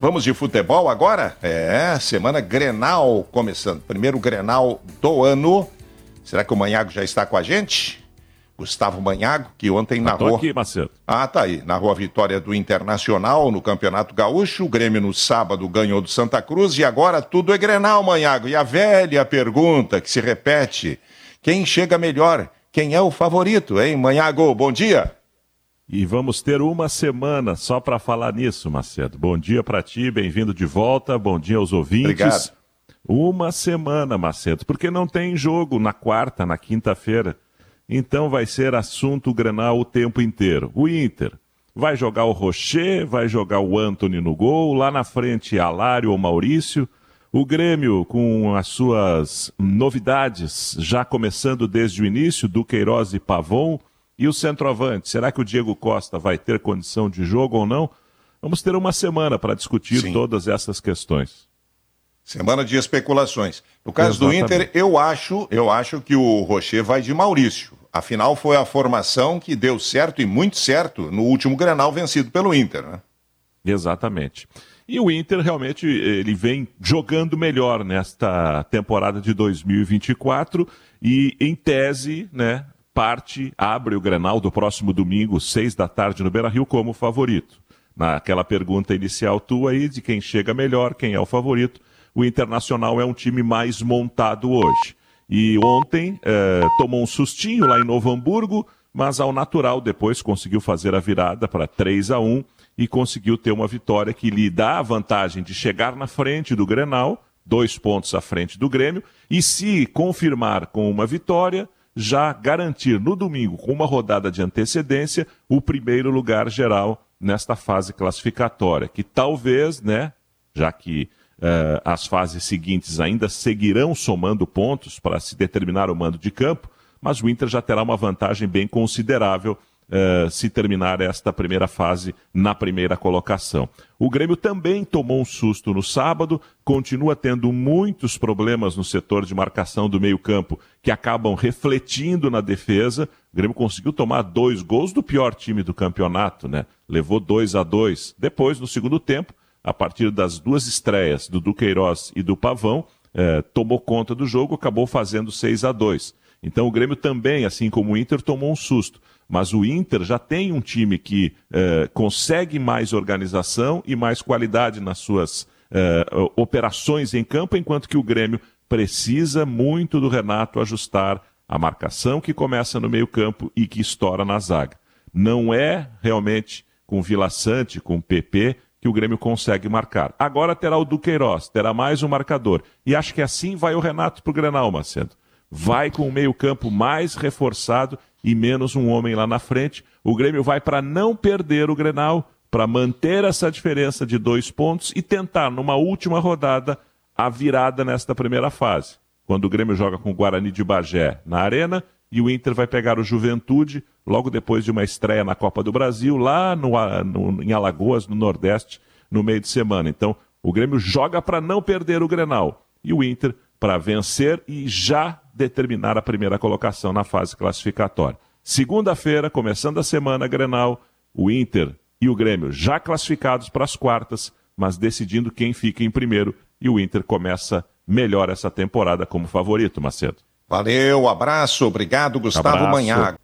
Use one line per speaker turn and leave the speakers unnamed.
Vamos de futebol agora? É, semana Grenal começando. Primeiro Grenal do ano. Será que o Manhago já está com a gente? Gustavo Manhago, que ontem narrou.
aqui, Marcelo.
Ah, tá aí. Narrou a vitória do Internacional no Campeonato Gaúcho. O Grêmio no sábado ganhou do Santa Cruz e agora tudo é Grenal, Manhago. E a velha pergunta que se repete: quem chega melhor? Quem é o favorito, hein, Manhago? Bom dia.
E vamos ter uma semana só para falar nisso, Macedo. Bom dia para ti, bem-vindo de volta. Bom dia aos ouvintes.
Obrigado.
Uma semana, Macedo, porque não tem jogo na quarta, na quinta-feira. Então vai ser assunto Grenal o tempo inteiro. O Inter vai jogar o Rocher, vai jogar o Anthony no gol, lá na frente Alário ou Maurício. O Grêmio com as suas novidades já começando desde o início, do Queiroz e Pavon. E o centroavante, será que o Diego Costa vai ter condição de jogo ou não? Vamos ter uma semana para discutir Sim. todas essas questões.
Semana de especulações. No caso Exatamente. do Inter, eu acho, eu acho que o Rocher vai de Maurício. Afinal, foi a formação que deu certo e muito certo no último Grenal vencido pelo Inter, né?
Exatamente. E o Inter realmente ele vem jogando melhor nesta temporada de 2024 e em tese, né, parte, abre o Grenal do próximo domingo, seis da tarde, no Beira-Rio, como favorito. Naquela pergunta inicial tua aí, de quem chega melhor, quem é o favorito, o Internacional é um time mais montado hoje. E ontem eh, tomou um sustinho lá em Novo Hamburgo, mas ao natural depois conseguiu fazer a virada para 3 a 1 e conseguiu ter uma vitória que lhe dá a vantagem de chegar na frente do Grenal, dois pontos à frente do Grêmio, e se confirmar com uma vitória, já garantir no domingo, com uma rodada de antecedência, o primeiro lugar geral nesta fase classificatória, que talvez, né, já que uh, as fases seguintes ainda seguirão somando pontos para se determinar o mando de campo, mas o Inter já terá uma vantagem bem considerável uh, se terminar esta primeira fase na primeira colocação. O Grêmio também tomou um susto no sábado, continua tendo muitos problemas no setor de marcação do meio-campo que acabam refletindo na defesa. O Grêmio conseguiu tomar dois gols do pior time do campeonato, né? Levou 2 a 2 Depois, no segundo tempo, a partir das duas estreias do Duqueiroz e do Pavão, eh, tomou conta do jogo, acabou fazendo 6 a 2 Então o Grêmio também, assim como o Inter, tomou um susto. Mas o Inter já tem um time que eh, consegue mais organização e mais qualidade nas suas eh, operações em campo, enquanto que o Grêmio precisa muito do Renato ajustar a marcação que começa no meio-campo e que estoura na zaga. Não é realmente com Vila Sante, com PP, que o Grêmio consegue marcar. Agora terá o Duqueiroz, terá mais um marcador. E acho que assim vai o Renato para o Grenal, Macedo. Vai com o meio-campo mais reforçado e menos um homem lá na frente. O Grêmio vai para não perder o Grenal, para manter essa diferença de dois pontos e tentar, numa última rodada, a virada nesta primeira fase. Quando o Grêmio joga com o Guarani de Bagé na Arena e o Inter vai pegar o Juventude logo depois de uma estreia na Copa do Brasil, lá no, no, em Alagoas, no Nordeste, no meio de semana. Então, o Grêmio joga para não perder o Grenal e o Inter para vencer e já determinar a primeira colocação na fase classificatória. Segunda-feira, começando a semana Grenal, o Inter e o Grêmio já classificados para as quartas, mas decidindo quem fica em primeiro e o Inter começa melhor essa temporada como favorito, Macedo.
Valeu, abraço, obrigado, Gustavo abraço. Manhago.